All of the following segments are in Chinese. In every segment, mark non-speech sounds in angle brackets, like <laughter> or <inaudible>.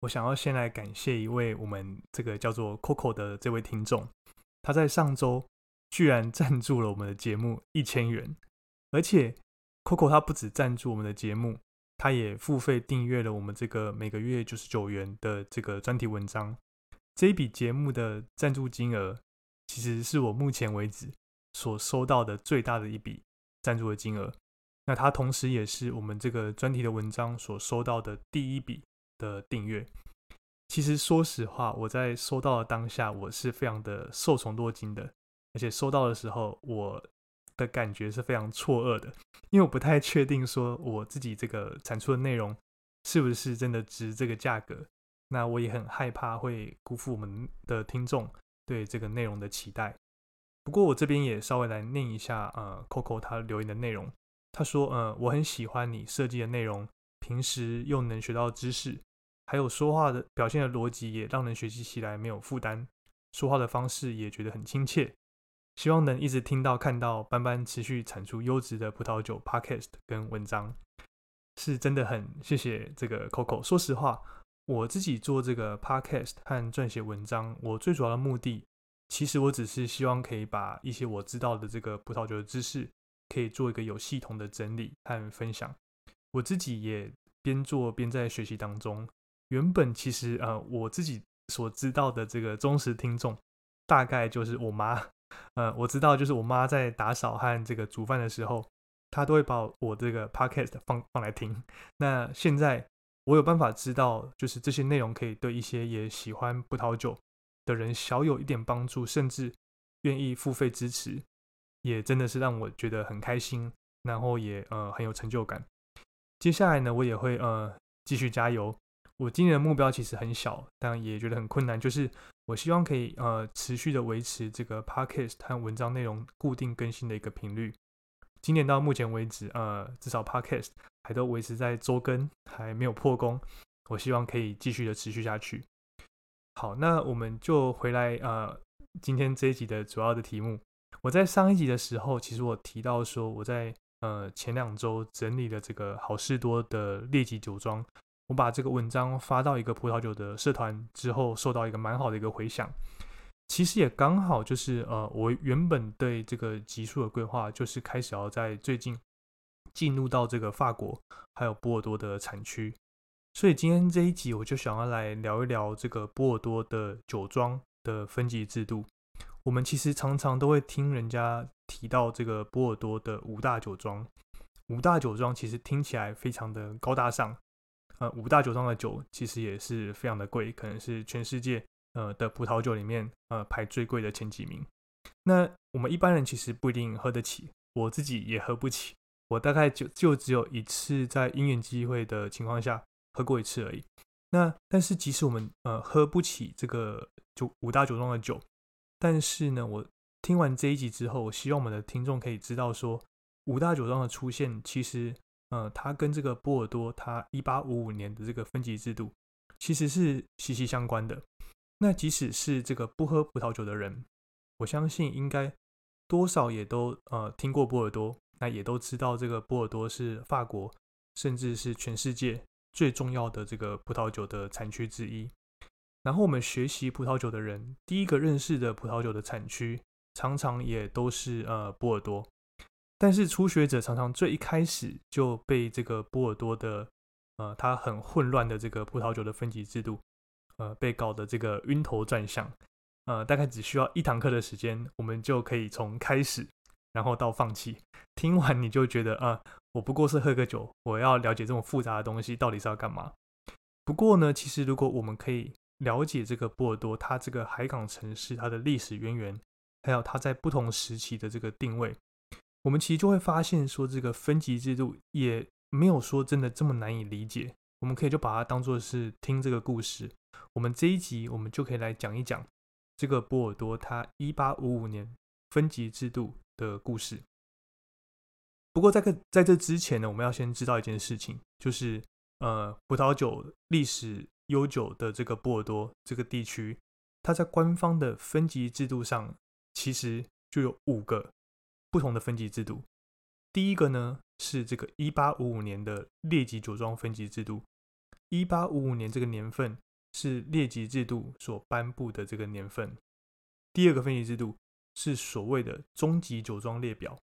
我想要先来感谢一位我们这个叫做 Coco 的这位听众，他在上周居然赞助了我们的节目一千元，而且 Coco 他不止赞助我们的节目，他也付费订阅了我们这个每个月九十九元的这个专题文章，这一笔节目的赞助金额。其实是我目前为止所收到的最大的一笔赞助的金额。那它同时也是我们这个专题的文章所收到的第一笔的订阅。其实说实话，我在收到的当下，我是非常的受宠若惊的。而且收到的时候，我的感觉是非常错愕的，因为我不太确定说我自己这个产出的内容是不是真的值这个价格。那我也很害怕会辜负我们的听众。对这个内容的期待。不过我这边也稍微来念一下，呃，Coco 他留言的内容。他说，呃，我很喜欢你设计的内容，平时又能学到知识，还有说话的表现的逻辑也让人学习起来没有负担，说话的方式也觉得很亲切。希望能一直听到看到班班持续产出优质的葡萄酒 Podcast 跟文章，是真的很谢谢这个 Coco。说实话。我自己做这个 podcast 和撰写文章，我最主要的目的，其实我只是希望可以把一些我知道的这个葡萄酒的知识，可以做一个有系统的整理和分享。我自己也边做边在学习当中。原本其实呃，我自己所知道的这个忠实听众，大概就是我妈。呃，我知道就是我妈在打扫和这个煮饭的时候，她都会把我这个 podcast 放放来听。那现在。我有办法知道，就是这些内容可以对一些也喜欢葡萄酒的人小有一点帮助，甚至愿意付费支持，也真的是让我觉得很开心，然后也呃很有成就感。接下来呢，我也会呃继续加油。我今年的目标其实很小，但也觉得很困难，就是我希望可以呃持续的维持这个 podcast 和文章内容固定更新的一个频率。今年到目前为止，呃，至少 Podcast 还都维持在周更，还没有破功。我希望可以继续的持续下去。好，那我们就回来，呃，今天这一集的主要的题目。我在上一集的时候，其实我提到说，我在呃前两周整理了这个好事多的劣级酒庄，我把这个文章发到一个葡萄酒的社团之后，受到一个蛮好的一个回响。其实也刚好就是呃，我原本对这个集数的规划就是开始要在最近进入到这个法国还有波尔多的产区，所以今天这一集我就想要来聊一聊这个波尔多的酒庄的分级制度。我们其实常常都会听人家提到这个波尔多的五大酒庄，五大酒庄其实听起来非常的高大上，呃，五大酒庄的酒其实也是非常的贵，可能是全世界。呃的葡萄酒里面，呃排最贵的前几名。那我们一般人其实不一定喝得起，我自己也喝不起。我大概就就只有一次在因缘机会的情况下喝过一次而已。那但是即使我们呃喝不起这个就五大酒庄的酒，但是呢，我听完这一集之后，我希望我们的听众可以知道说，五大酒庄的出现其实呃它跟这个波尔多它一八五五年的这个分级制度其实是息息相关的。那即使是这个不喝葡萄酒的人，我相信应该多少也都呃听过波尔多，那也都知道这个波尔多是法国，甚至是全世界最重要的这个葡萄酒的产区之一。然后我们学习葡萄酒的人，第一个认识的葡萄酒的产区，常常也都是呃波尔多。但是初学者常常最一开始就被这个波尔多的呃它很混乱的这个葡萄酒的分级制度。呃被搞得这个晕头转向，呃，大概只需要一堂课的时间，我们就可以从开始，然后到放弃，听完你就觉得啊，我不过是喝个酒，我要了解这种复杂的东西到底是要干嘛。不过呢，其实如果我们可以了解这个波尔多，它这个海港城市它的历史渊源，还有它在不同时期的这个定位，我们其实就会发现说，这个分级制度也没有说真的这么难以理解。我们可以就把它当做是听这个故事。我们这一集我们就可以来讲一讲这个波尔多它一八五五年分级制度的故事。不过在个在这之前呢，我们要先知道一件事情，就是呃，葡萄酒历史。悠久的这个波尔多这个地区，它在官方的分级制度上，其实就有五个不同的分级制度。第一个呢是这个一八五五年的列级酒庄分级制度。一八五五年这个年份是列级制度所颁布的这个年份。第二个分级制度是所谓的中级酒庄列表。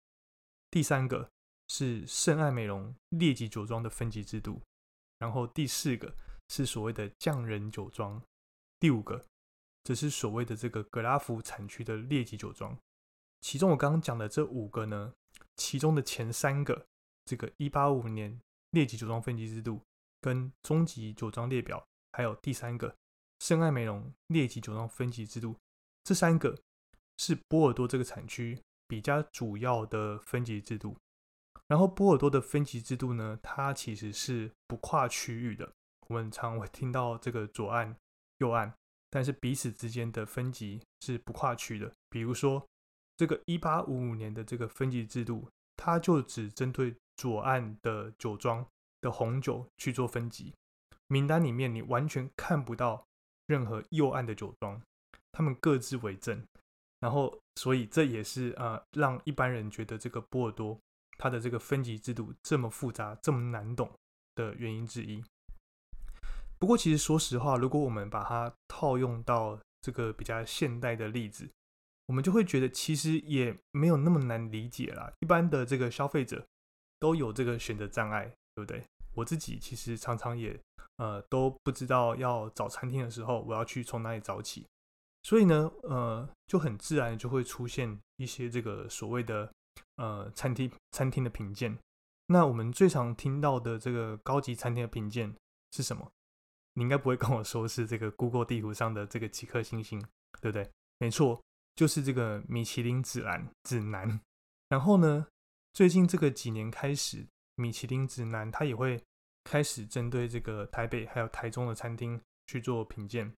第三个是圣爱美容列级酒庄的分级制度。然后第四个。是所谓的匠人酒庄，第五个则是所谓的这个格拉夫产区的列级酒庄。其中我刚刚讲的这五个呢，其中的前三个，这个一八五年列级酒庄分级制度跟中级酒庄列表，还有第三个圣爱美容列级酒庄分级制度，这三个是波尔多这个产区比较主要的分级制度。然后波尔多的分级制度呢，它其实是不跨区域的。我们常会听到这个左岸、右岸，但是彼此之间的分级是不跨区的。比如说，这个一八五五年的这个分级制度，它就只针对左岸的酒庄的红酒去做分级，名单里面你完全看不到任何右岸的酒庄，他们各自为政。然后，所以这也是呃让一般人觉得这个波尔多它的这个分级制度这么复杂、这么难懂的原因之一。不过，其实说实话，如果我们把它套用到这个比较现代的例子，我们就会觉得其实也没有那么难理解啦。一般的这个消费者都有这个选择障碍，对不对？我自己其实常常也呃都不知道要找餐厅的时候，我要去从哪里找起。所以呢，呃，就很自然就会出现一些这个所谓的呃餐厅餐厅的评鉴。那我们最常听到的这个高级餐厅的评鉴是什么？你应该不会跟我说是这个 Google 地图上的这个几颗星星，对不对？没错，就是这个米其林指南指南。然后呢，最近这个几年开始，米其林指南它也会开始针对这个台北还有台中的餐厅去做评鉴。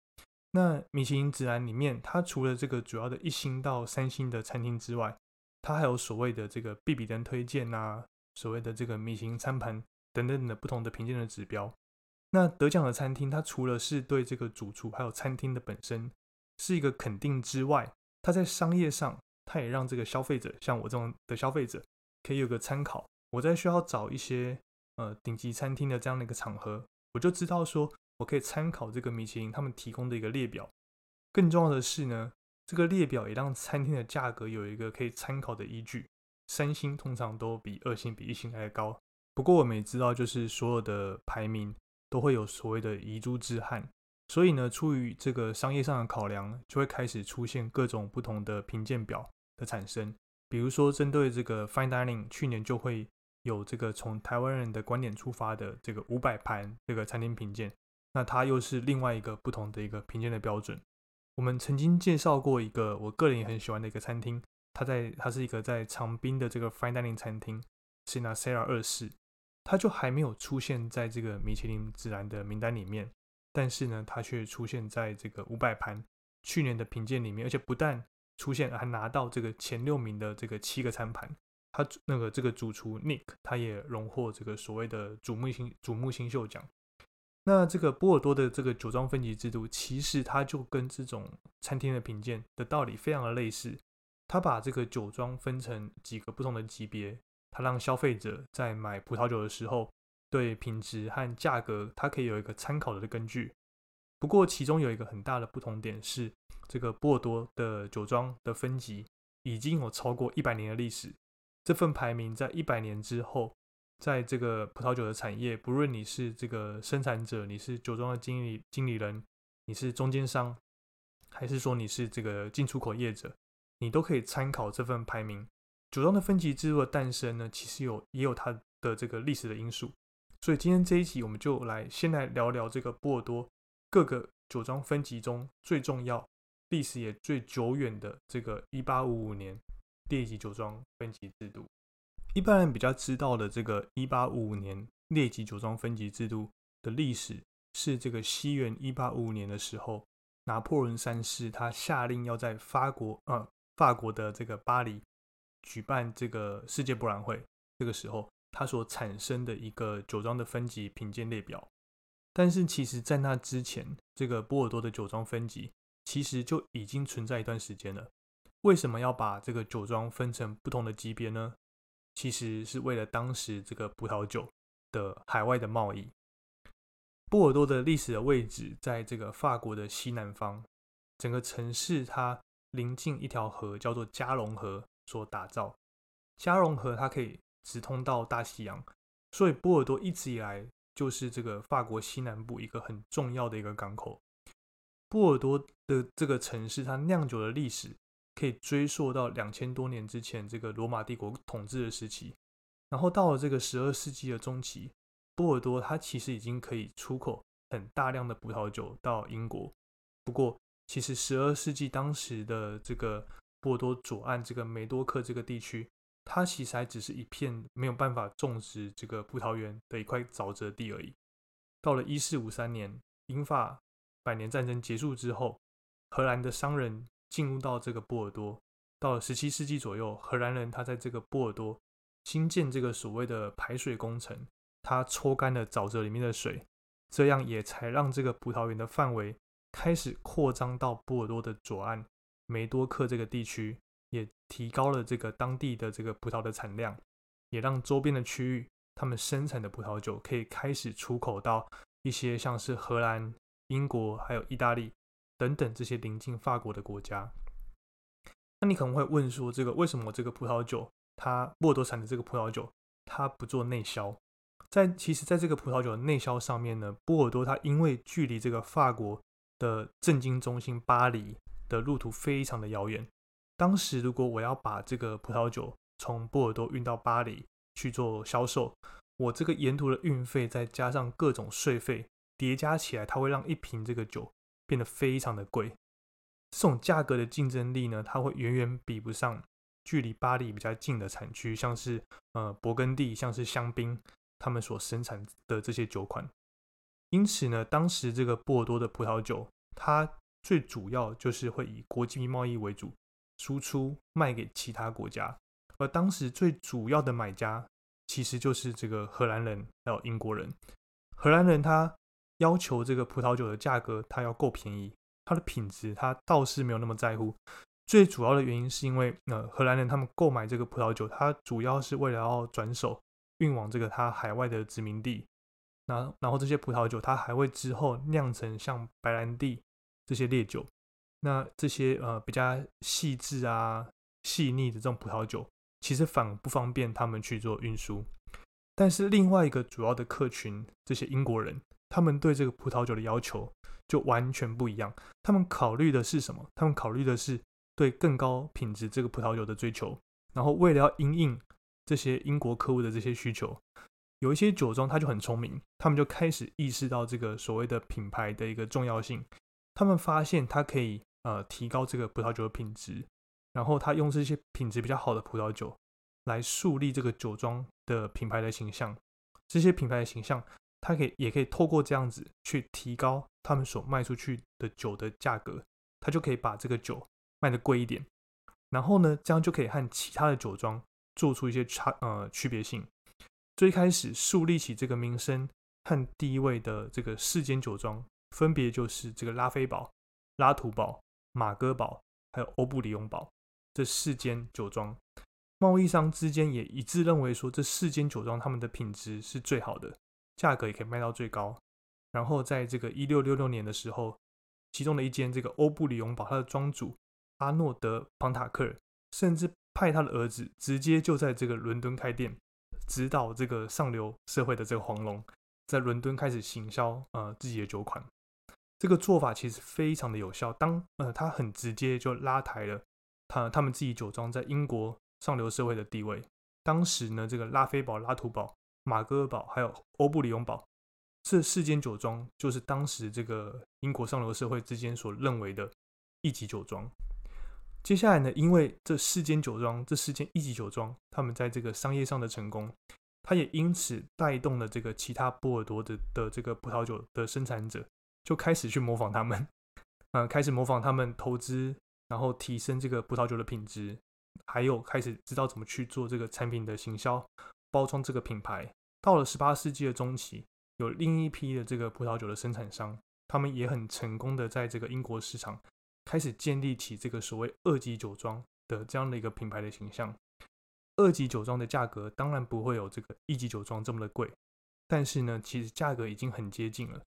那米其林指南里面，它除了这个主要的一星到三星的餐厅之外，它还有所谓的这个必比登推荐啊，所谓的这个米其林餐盘等等的不同的评鉴的指标。那得奖的餐厅，它除了是对这个主厨还有餐厅的本身是一个肯定之外，它在商业上，它也让这个消费者，像我这种的消费者，可以有个参考。我在需要找一些呃顶级餐厅的这样的一个场合，我就知道说我可以参考这个米其林他们提供的一个列表。更重要的是呢，这个列表也让餐厅的价格有一个可以参考的依据。三星通常都比二星比一星还高，不过我们也知道，就是所有的排名。都会有所谓的遗珠之憾，所以呢，出于这个商业上的考量，就会开始出现各种不同的评鉴表的产生。比如说，针对这个 Fine Dining，去年就会有这个从台湾人的观点出发的这个五百盘这个餐厅评鉴，那它又是另外一个不同的一个评鉴的标准。我们曾经介绍过一个我个人也很喜欢的一个餐厅，它在它是一个在长滨的这个 Fine Dining 餐厅，是那 Sarah 二世。它就还没有出现在这个米其林指南的名单里面，但是呢，它却出现在这个五百盘去年的评鉴里面，而且不但出现，还拿到这个前六名的这个七个餐盘。他那个这个主厨 Nick，他也荣获这个所谓的瞩目新瞩目新秀奖。那这个波尔多的这个酒庄分级制度，其实它就跟这种餐厅的评鉴的道理非常的类似，他把这个酒庄分成几个不同的级别。它让消费者在买葡萄酒的时候，对品质和价格，它可以有一个参考的根据。不过，其中有一个很大的不同点是，这个波尔多的酒庄的分级已经有超过一百年的历史。这份排名在一百年之后，在这个葡萄酒的产业，不论你是这个生产者，你是酒庄的经理经理人，你是中间商，还是说你是这个进出口业者，你都可以参考这份排名。酒庄的分级制度的诞生呢，其实有也有它的这个历史的因素。所以今天这一集，我们就来先来聊聊这个波尔多各个酒庄分级中最重要、历史也最久远的这个一八五五年列级酒庄分级制度。一般人比较知道的这个一八五五年列级酒庄分级制度的历史，是这个西元一八五五年的时候，拿破仑三世他下令要在法国呃法国的这个巴黎。举办这个世界博览会，这个时候它所产生的一个酒庄的分级品鉴列表，但是其实，在那之前，这个波尔多的酒庄分级其实就已经存在一段时间了。为什么要把这个酒庄分成不同的级别呢？其实是为了当时这个葡萄酒的海外的贸易。波尔多的历史的位置在这个法国的西南方，整个城市它临近一条河，叫做加龙河。所打造，加隆河它可以直通到大西洋，所以波尔多一直以来就是这个法国西南部一个很重要的一个港口。波尔多的这个城市，它酿酒的历史可以追溯到两千多年之前这个罗马帝国统治的时期，然后到了这个十二世纪的中期，波尔多它其实已经可以出口很大量的葡萄酒到英国。不过，其实十二世纪当时的这个波尔多左岸这个梅多克这个地区，它其实还只是一片没有办法种植这个葡萄园的一块沼泽地而已。到了一四五三年，英法百年战争结束之后，荷兰的商人进入到这个波尔多。到了十七世纪左右，荷兰人他在这个波尔多新建这个所谓的排水工程，他抽干了沼泽里面的水，这样也才让这个葡萄园的范围开始扩张到波尔多的左岸。梅多克这个地区也提高了这个当地的这个葡萄的产量，也让周边的区域他们生产的葡萄酒可以开始出口到一些像是荷兰、英国还有意大利等等这些临近法国的国家。那你可能会问说，这个为什么这个葡萄酒它波尔多产的这个葡萄酒它不做内销？在其实，在这个葡萄酒的内销上面呢，波尔多它因为距离这个法国的政经中心巴黎。的路途非常的遥远。当时如果我要把这个葡萄酒从波尔多运到巴黎去做销售，我这个沿途的运费再加上各种税费叠加起来，它会让一瓶这个酒变得非常的贵。这种价格的竞争力呢，它会远远比不上距离巴黎比较近的产区，像是呃勃艮第，像是香槟，他们所生产的这些酒款。因此呢，当时这个波尔多的葡萄酒，它最主要就是会以国际贸易为主，输出卖给其他国家，而当时最主要的买家其实就是这个荷兰人还有英国人。荷兰人他要求这个葡萄酒的价格它要够便宜，它的品质他倒是没有那么在乎。最主要的原因是因为呃荷兰人他们购买这个葡萄酒，他主要是为了要转手运往这个他海外的殖民地，那然后这些葡萄酒它还会之后酿成像白兰地。这些烈酒，那这些呃比较细致啊、细腻的这种葡萄酒，其实反而不方便他们去做运输。但是另外一个主要的客群，这些英国人，他们对这个葡萄酒的要求就完全不一样。他们考虑的是什么？他们考虑的是对更高品质这个葡萄酒的追求。然后为了要应应这些英国客户的这些需求，有一些酒庄他就很聪明，他们就开始意识到这个所谓的品牌的一个重要性。他们发现它可以呃提高这个葡萄酒的品质，然后他用这些品质比较好的葡萄酒来树立这个酒庄的品牌的形象。这些品牌的形象，他可以也可以透过这样子去提高他们所卖出去的酒的价格，他就可以把这个酒卖的贵一点。然后呢，这样就可以和其他的酒庄做出一些差呃区别性。最开始树立起这个名声和第一位的这个世间酒庄。分别就是这个拉菲堡、拉图堡、马戈堡，还有欧布里永堡这四间酒庄，贸易商之间也一致认为说，这四间酒庄他们的品质是最好的，价格也可以卖到最高。然后在这个一六六六年的时候，其中的一间这个欧布里永堡，它的庄主阿诺德庞塔克尔甚至派他的儿子直接就在这个伦敦开店，指导这个上流社会的这个黄龙，在伦敦开始行销呃自己的酒款。这个做法其实非常的有效，当呃，他很直接就拉抬了他他们自己酒庄在英国上流社会的地位。当时呢，这个拉菲堡、拉图堡、马戈尔堡还有欧布里永堡这四间酒庄，就是当时这个英国上流社会之间所认为的一级酒庄。接下来呢，因为这四间酒庄，这四间一级酒庄，他们在这个商业上的成功，它也因此带动了这个其他波尔多的的这个葡萄酒的生产者。就开始去模仿他们，嗯，<laughs> 开始模仿他们投资，然后提升这个葡萄酒的品质，还有开始知道怎么去做这个产品的行销、包装这个品牌。到了十八世纪的中期，有另一批的这个葡萄酒的生产商，他们也很成功的在这个英国市场开始建立起这个所谓二级酒庄的这样的一个品牌的形象。二级酒庄的价格当然不会有这个一级酒庄这么的贵，但是呢，其实价格已经很接近了。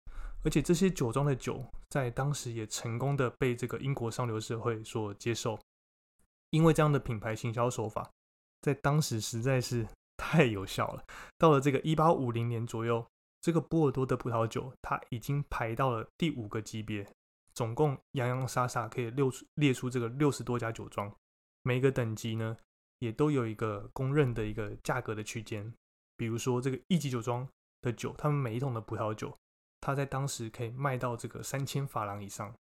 而且这些酒庄的酒在当时也成功的被这个英国上流社会所接受，因为这样的品牌行销手法在当时实在是 <laughs> 太有效了。到了这个一八五零年左右，这个波尔多的葡萄酒它已经排到了第五个级别，总共洋洋洒洒可以列出列出这个六十多家酒庄，每个等级呢也都有一个公认的一个价格的区间。比如说这个一级酒庄的酒，他们每一桶的葡萄酒。它在当时可以卖到这个三千法郎以上，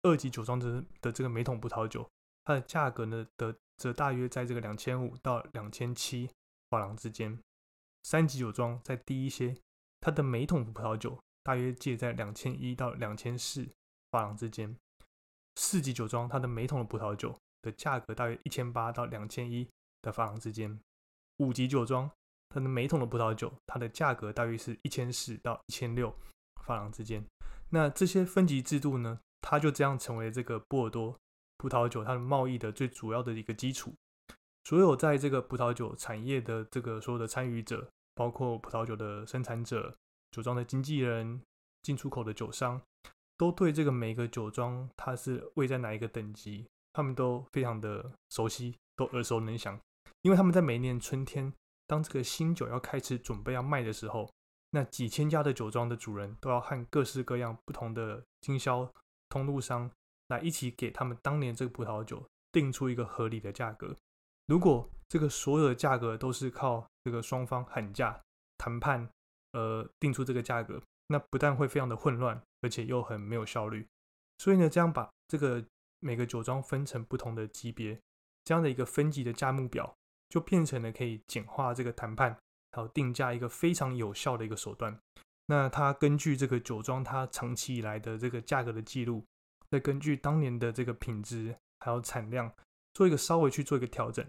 二级酒庄的的这个每桶葡萄酒，它的价格呢的则大约在这个两千五到两千七法郎之间。三级酒庄在低一些，它的每桶葡萄酒大约介在两千一到两千四法郎之间。四级酒庄它的每桶的葡萄酒的价格大约一千八到两千一的法郎之间。五级酒庄它的每桶的葡萄酒，它的价格大约是一千四到一千六。法郎之间，那这些分级制度呢？它就这样成为这个波尔多葡萄酒它的贸易的最主要的一个基础。所有在这个葡萄酒产业的这个所有的参与者，包括葡萄酒的生产者、酒庄的经纪人、进出口的酒商，都对这个每个酒庄它是位在哪一个等级，他们都非常的熟悉，都耳熟能详。因为他们在每一年春天，当这个新酒要开始准备要卖的时候。那几千家的酒庄的主人都要和各式各样不同的经销通路商来一起给他们当年这个葡萄酒定出一个合理的价格。如果这个所有的价格都是靠这个双方喊价谈判呃定出这个价格，那不但会非常的混乱，而且又很没有效率。所以呢，这样把这个每个酒庄分成不同的级别，这样的一个分级的价目表，就变成了可以简化这个谈判。还有定价一个非常有效的一个手段。那它根据这个酒庄它长期以来的这个价格的记录，再根据当年的这个品质还有产量，做一个稍微去做一个调整，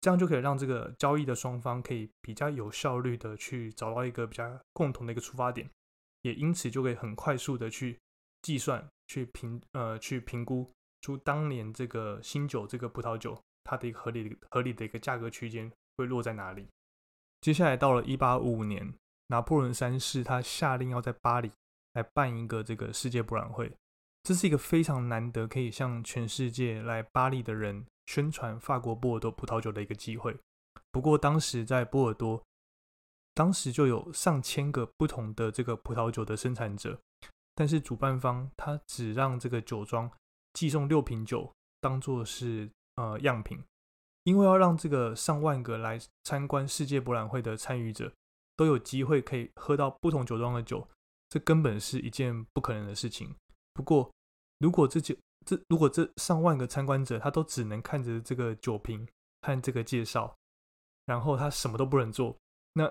这样就可以让这个交易的双方可以比较有效率的去找到一个比较共同的一个出发点，也因此就可以很快速的去计算、去评呃去评估出当年这个新酒这个葡萄酒它的一个合理合理的一个价格区间会落在哪里。接下来到了一八五五年，拿破仑三世他下令要在巴黎来办一个这个世界博览会，这是一个非常难得可以向全世界来巴黎的人宣传法国波尔多葡萄酒的一个机会。不过当时在波尔多，当时就有上千个不同的这个葡萄酒的生产者，但是主办方他只让这个酒庄寄送六瓶酒当做是呃样品。因为要让这个上万个来参观世界博览会的参与者都有机会可以喝到不同酒庄的酒，这根本是一件不可能的事情。不过，如果这酒这如果这上万个参观者他都只能看着这个酒瓶和这个介绍，然后他什么都不能做，那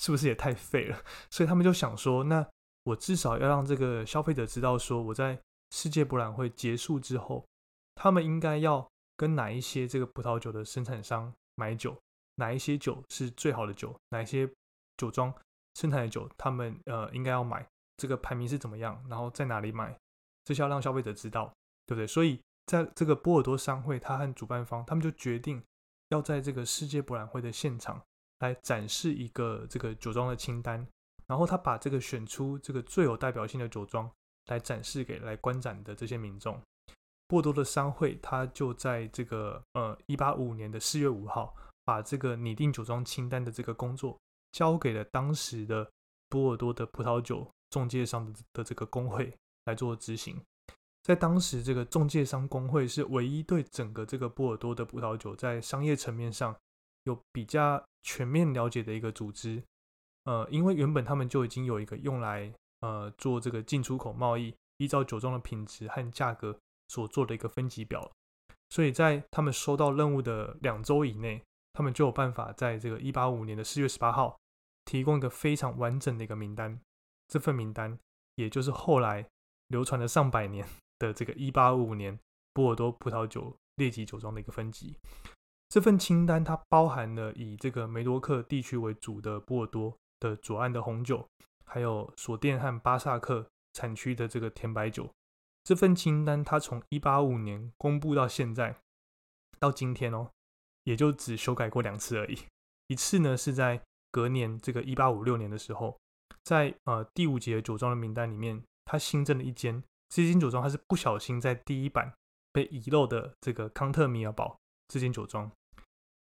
是不是也太废了？所以他们就想说，那我至少要让这个消费者知道，说我在世界博览会结束之后，他们应该要。跟哪一些这个葡萄酒的生产商买酒，哪一些酒是最好的酒，哪一些酒庄生产的酒，他们呃应该要买，这个排名是怎么样，然后在哪里买，这需要让消费者知道，对不对？所以在这个波尔多商会，他和主办方他们就决定要在这个世界博览会的现场来展示一个这个酒庄的清单，然后他把这个选出这个最有代表性的酒庄来展示给来观展的这些民众。波多的商会，他就在这个呃一八五五年的四月五号，把这个拟定酒庄清单的这个工作交给了当时的波尔多的葡萄酒中介商的的这个工会，来做执行。在当时，这个中介商工会是唯一对整个这个波尔多的葡萄酒在商业层面上有比较全面了解的一个组织。呃，因为原本他们就已经有一个用来呃做这个进出口贸易，依照酒庄的品质和价格所做的一个分级表，所以在他们收到任务的两周以内，他们就有办法在这个一八五年的四月十八号提供一个非常完整的一个名单。这份名单也就是后来流传了上百年。<laughs> 的这个一八五五年波尔多葡萄酒列级酒庄的一个分级，这份清单它包含了以这个梅多克地区为主的波尔多的左岸的红酒，还有索甸和巴萨克产区的这个甜白酒。这份清单它从一八五年公布到现在，到今天哦，也就只修改过两次而已。一次呢是在隔年这个一八五六年的时候，在呃第五节酒庄的名单里面，它新增了一间。这间酒庄它是不小心在第一版被遗漏的这个康特米尔堡这间酒庄。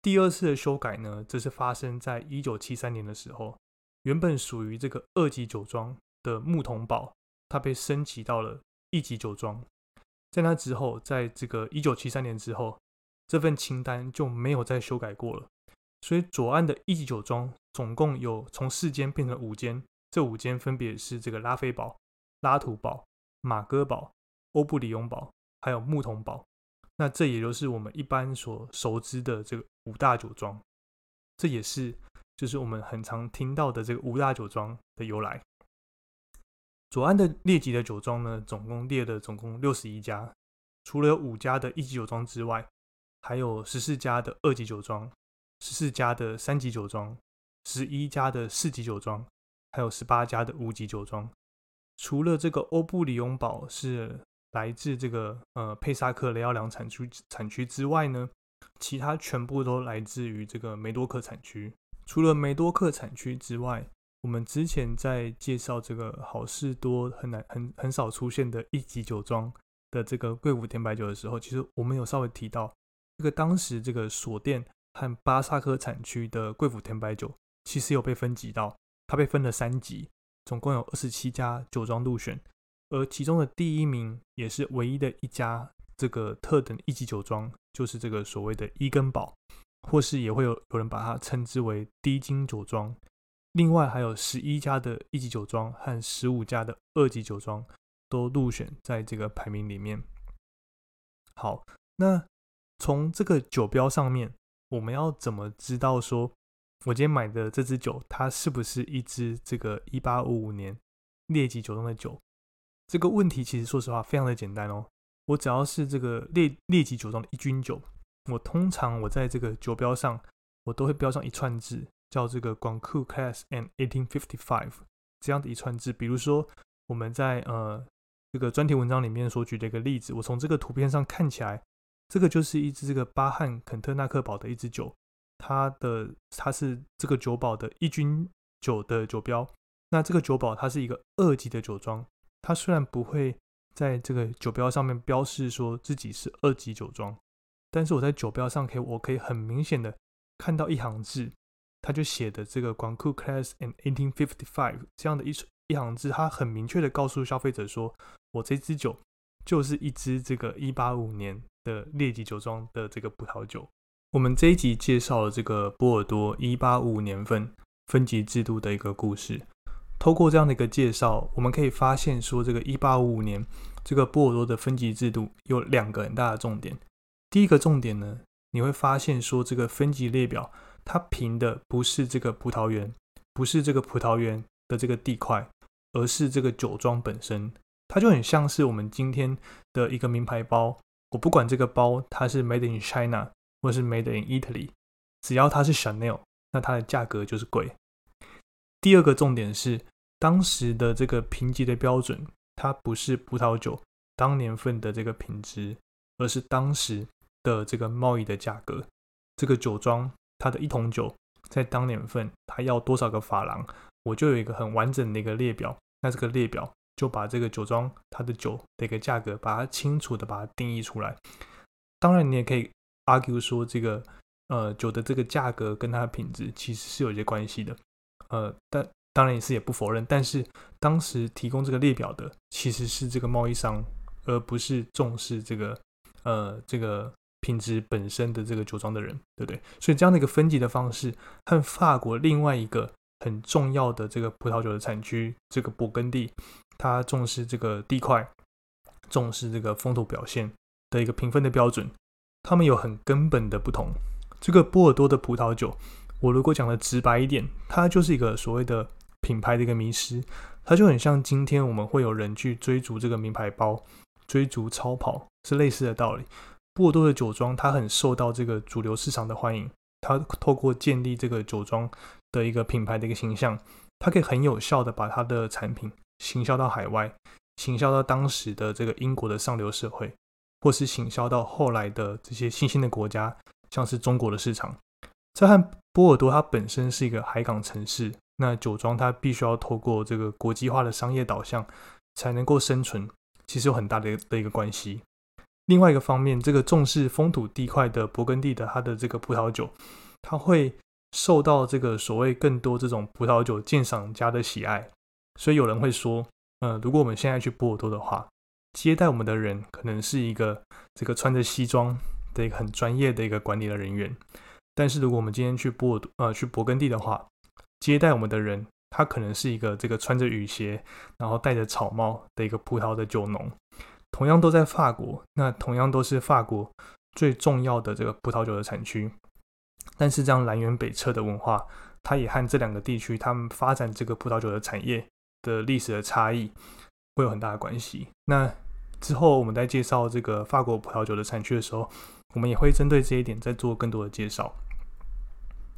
第二次的修改呢，则是发生在一九七三年的时候，原本属于这个二级酒庄的牧童堡，它被升级到了一级酒庄。在那之后，在这个一九七三年之后，这份清单就没有再修改过了。所以左岸的一级酒庄总共有从四间变成五间，这五间分别是这个拉菲堡、拉图堡。马戈堡、欧布里翁堡，还有牧童堡，那这也就是我们一般所熟知的这个五大酒庄，这也是就是我们很常听到的这个五大酒庄的由来。左岸的列级的酒庄呢，总共列的总共六十一家，除了有五家的一级酒庄之外，还有十四家的二级酒庄，十四家的三级酒庄，十一家的四级酒庄，还有十八家的五级酒庄。除了这个欧布里翁堡是来自这个呃佩萨克雷奥良产区产区之外呢，其他全部都来自于这个梅多克产区。除了梅多克产区之外，我们之前在介绍这个好事多很难很很少出现的一级酒庄的这个贵府甜白酒的时候，其实我们有稍微提到，这个当时这个索甸和巴萨克产区的贵府甜白酒其实有被分级到，它被分了三级。总共有二十七家酒庄入选，而其中的第一名也是唯一的一家这个特等一级酒庄，就是这个所谓的伊根堡，或是也会有有人把它称之为低金酒庄。另外还有十一家的一级酒庄和十五家的二级酒庄都入选在这个排名里面。好，那从这个酒标上面，我们要怎么知道说？我今天买的这支酒，它是不是一支这个一八五五年列级酒庄的酒？这个问题其实说实话非常的简单哦。我只要是这个列列级酒庄的一军酒，我通常我在这个酒标上，我都会标上一串字，叫这个 Guangku Class and 1855这样的一串字。比如说我们在呃这个专题文章里面所举的一个例子，我从这个图片上看起来，这个就是一支这个巴汉肯特纳克堡的一支酒。它的它是这个酒保的一军酒的酒标，那这个酒保它是一个二级的酒庄，它虽然不会在这个酒标上面标示说自己是二级酒庄，但是我在酒标上可以我可以很明显的看到一行字，他就写的这个广库 Class in 1855这样的一一行字，它很明确的告诉消费者说，我这支酒就是一支这个一八五年的列级酒庄的这个葡萄酒。我们这一集介绍了这个波尔多一八五五年份分级制度的一个故事。透过这样的一个介绍，我们可以发现说，这个一八五五年这个波尔多的分级制度有两个很大的重点。第一个重点呢，你会发现说，这个分级列表它评的不是这个葡萄园，不是这个葡萄园的这个地块，而是这个酒庄本身。它就很像是我们今天的一个名牌包，我不管这个包它是 Made in China。或是 Made in Italy，只要它是 Chanel，那它的价格就是贵。第二个重点是，当时的这个评级的标准，它不是葡萄酒当年份的这个品质，而是当时的这个贸易的价格。这个酒庄它的一桶酒在当年份，它要多少个法郎，我就有一个很完整的一个列表。那这个列表就把这个酒庄它的酒的一个价格，把它清楚的把它定义出来。当然，你也可以。argue 说这个呃酒的这个价格跟它的品质其实是有一些关系的，呃，但当然也是也不否认，但是当时提供这个列表的其实是这个贸易商，而不是重视这个呃这个品质本身的这个酒庄的人，对不对？所以这样的一个分级的方式，和法国另外一个很重要的这个葡萄酒的产区，这个勃艮第，它重视这个地块，重视这个风土表现的一个评分的标准，他们有很根本的不同。这个波尔多的葡萄酒，我如果讲的直白一点，它就是一个所谓的品牌的一个迷失，它就很像今天我们会有人去追逐这个名牌包、追逐超跑，是类似的道理。波尔多的酒庄，它很受到这个主流市场的欢迎，它透过建立这个酒庄的一个品牌的一个形象，它可以很有效的把它的产品行销到海外，行销到当时的这个英国的上流社会，或是行销到后来的这些新兴的国家。像是中国的市场，这和波尔多它本身是一个海港城市，那酒庄它必须要透过这个国际化的商业导向才能够生存，其实有很大的的一个关系。另外一个方面，这个重视风土地块的勃艮第的它的这个葡萄酒，它会受到这个所谓更多这种葡萄酒鉴赏家的喜爱，所以有人会说，呃，如果我们现在去波尔多的话，接待我们的人可能是一个这个穿着西装。的一个很专业的一个管理的人员，但是如果我们今天去波尔多呃去勃艮第的话，接待我们的人，他可能是一个这个穿着雨鞋，然后戴着草帽的一个葡萄的酒农，同样都在法国，那同样都是法国最重要的这个葡萄酒的产区，但是这样南辕北辙的文化，它也和这两个地区他们发展这个葡萄酒的产业的历史的差异会有很大的关系。那之后我们在介绍这个法国葡萄酒的产区的时候。我们也会针对这一点再做更多的介绍。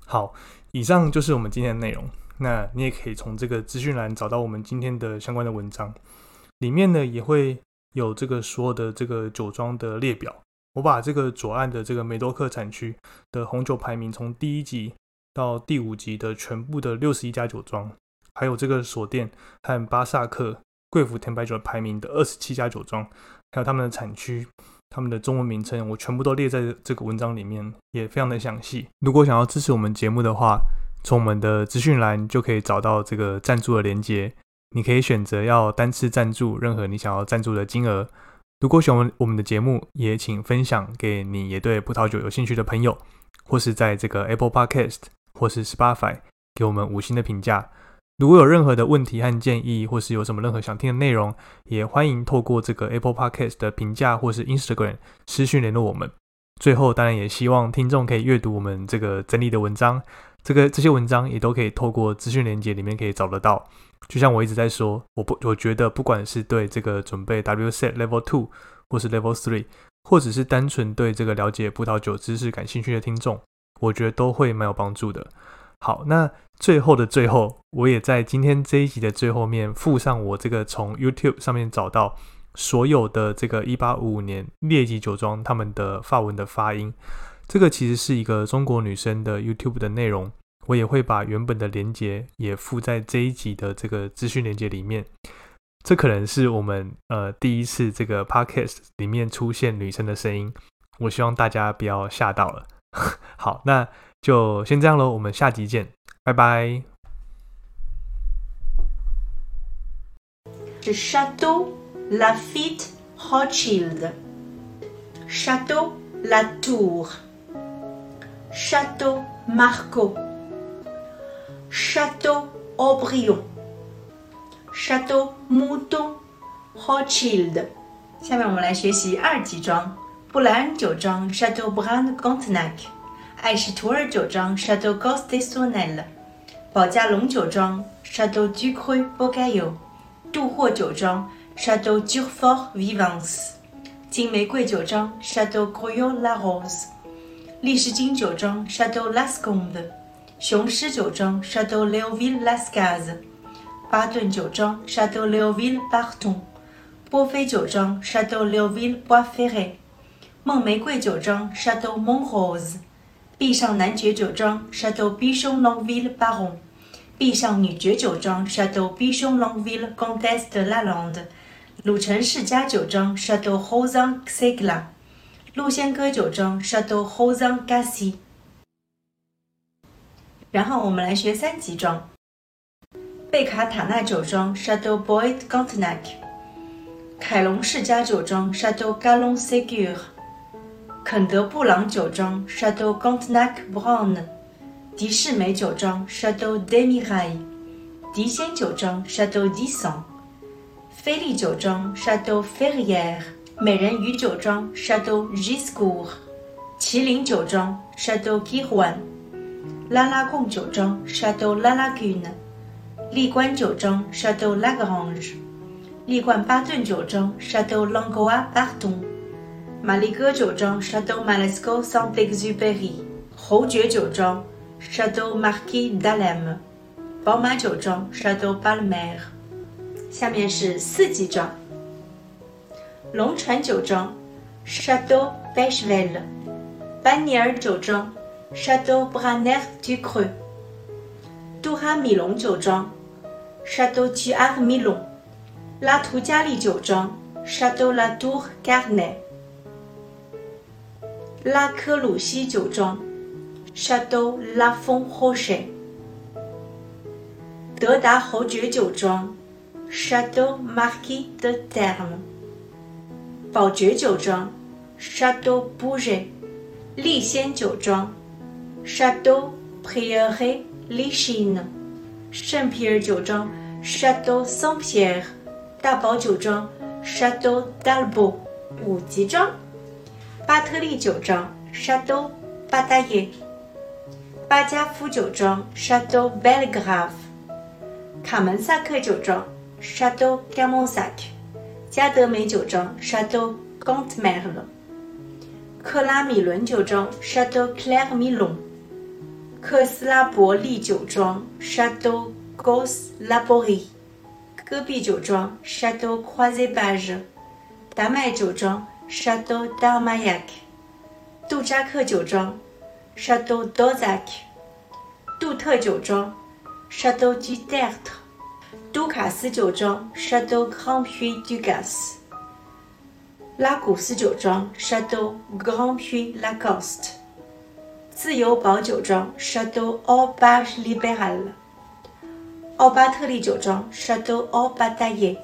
好，以上就是我们今天的内容。那你也可以从这个资讯栏找到我们今天的相关的文章，里面呢也会有这个所有的这个酒庄的列表。我把这个左岸的这个梅多克产区的红酒排名，从第一级到第五级的全部的六十一家酒庄，还有这个锁店和巴萨克贵府甜白酒排名的二十七家酒庄，还有他们的产区。他们的中文名称我全部都列在这个文章里面，也非常的详细。如果想要支持我们节目的话，从我们的资讯栏就可以找到这个赞助的连接。你可以选择要单次赞助任何你想要赞助的金额。如果喜欢我们的节目，也请分享给你也对葡萄酒有兴趣的朋友，或是在这个 Apple Podcast 或是 Spotify 给我们五星的评价。如果有任何的问题和建议，或是有什么任何想听的内容，也欢迎透过这个 Apple Podcast 的评价，或是 Instagram 私讯联络我们。最后，当然也希望听众可以阅读我们这个整理的文章，这个这些文章也都可以透过资讯连接里面可以找得到。就像我一直在说，我不我觉得不管是对这个准备 WSET Level Two 或是 Level Three，或者是单纯对这个了解葡萄酒知识感兴趣的听众，我觉得都会蛮有帮助的。好，那最后的最后，我也在今天这一集的最后面附上我这个从 YouTube 上面找到所有的这个一八五五年列级酒庄他们的发文的发音。这个其实是一个中国女生的 YouTube 的内容，我也会把原本的连接也附在这一集的这个资讯连接里面。这可能是我们呃第一次这个 Podcast 里面出现女生的声音，我希望大家不要吓到了。<laughs> 好，那。就先这样喽，我们下集见，拜拜。是 Chateau Lafitte Rothschild，Chateau Latour，Chateau Marco. Marco，Chateau Aubryon，Chateau Mouton Rothschild。下面我们来学习二级庄，布莱恩酒庄 Chateau Brand Contenac。爱士图尔酒庄 Chateau g o s t e s o n e l 保加龙酒庄 Chateau du Creux Bourgaillot，杜霍酒庄 Chateau Durfort Vivance，金玫瑰酒庄 Chateau Croyot La Rose，利士金酒庄 Chateau Lascombe，雄狮酒庄 Chateau Leoville Lascaz，巴顿酒庄 Chateau Leoville Barton，波菲酒庄 Chateau Leoville Boisferré，梦玫瑰酒庄 Chateau Montrose。壁上男爵酒庄 Chateau Bichon Longueville Baron，壁上女爵酒庄 Chateau Bichon Longueville Comtesse de Lalande，鲁城世家酒庄 Chateau Hosan Segla，路仙哥酒庄 Chateau Hosan Gassi。然后我们来学三级庄。贝卡塔纳酒庄 Chateau Boyd Gontenac，凯隆世家酒庄 Chateau Galon Segur） 肯德布朗酒庄 Chateau Gontenac Brown，迪士美酒庄 Chateau Demirai，迪仙酒庄 Chateau Dison） 菲利酒庄 Chateau Ferrière，美人鱼酒庄 Chateau Giscourt，麒麟酒庄 Chateau Girouan，拉拉贡酒庄 Chateau La Lagune。丽冠酒庄 Chateau Lagrange，丽冠巴顿酒庄 Chateau Langoa Barton，马利戈酒庄 Chateau Malesco Saint-Exupéry，侯爵酒庄 Chateau Marquis d'Alem，宝马酒庄 Chateau Palmer。下面是四季庄，龙船酒庄 Chateau Bechevel，班尼尔酒庄 Chateau Braner du Creux，杜哈米龙酒庄。Château du Armilon，拉图加利酒庄；Château La Tour Garnet，拉科鲁西酒庄；Château La Font Rocher，德达侯爵酒庄；Château Marquis de Term，宝爵酒庄；Château Bouget，立仙酒庄；Château Prieuré Lichine。圣皮尔酒庄 Chateau Saint-Pierre，大堡酒庄 Chateau d'Albo，五级庄，巴特利酒庄 Chateau 巴达耶，巴加夫酒庄 Chateau Belgrave，卡门萨克酒庄 Chateau Camonsac，加德梅酒庄 Chateau g o n t m e r l 克拉米伦酒庄 Chateau Clairemillon。克斯拉伯利酒庄 Chateau Gos Laborie，戈壁酒庄 Chateau Croisebage，达麦酒庄 Chateau Darmayac） 杜扎克酒庄 Chateau d'Ozac，杜特酒庄 Chateau du Tertre，都卡斯酒庄 Chateau Grand Puy Dugas） 拉古斯酒庄 Chateau Grand Puy Lacoste。自由堡酒庄 Chateau Aubert Libéral，奥巴特利酒庄 Chateau Aubataille，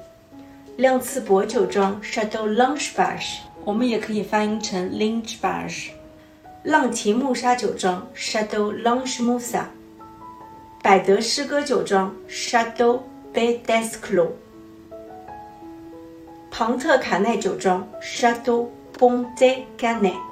亮次伯酒庄 Chateau Langebach，我们也可以翻译成 Langebach，浪奇木沙酒庄 Chateau Langemusa，百德诗歌酒庄 Chateau b e d e s c l o 庞特卡奈酒庄 （Château Ponte Ganne）。